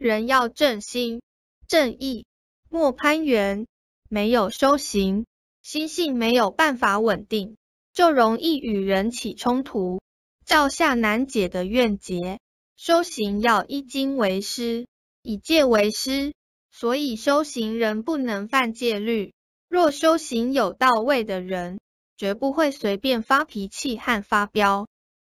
人要正心正意莫攀缘没有修行心性没有办法稳定就容易与人起冲突造下难解的怨结。修行要一经为师以戒为师所以修行人不能犯戒律。若修行有到位的人绝不会随便发脾气和发飙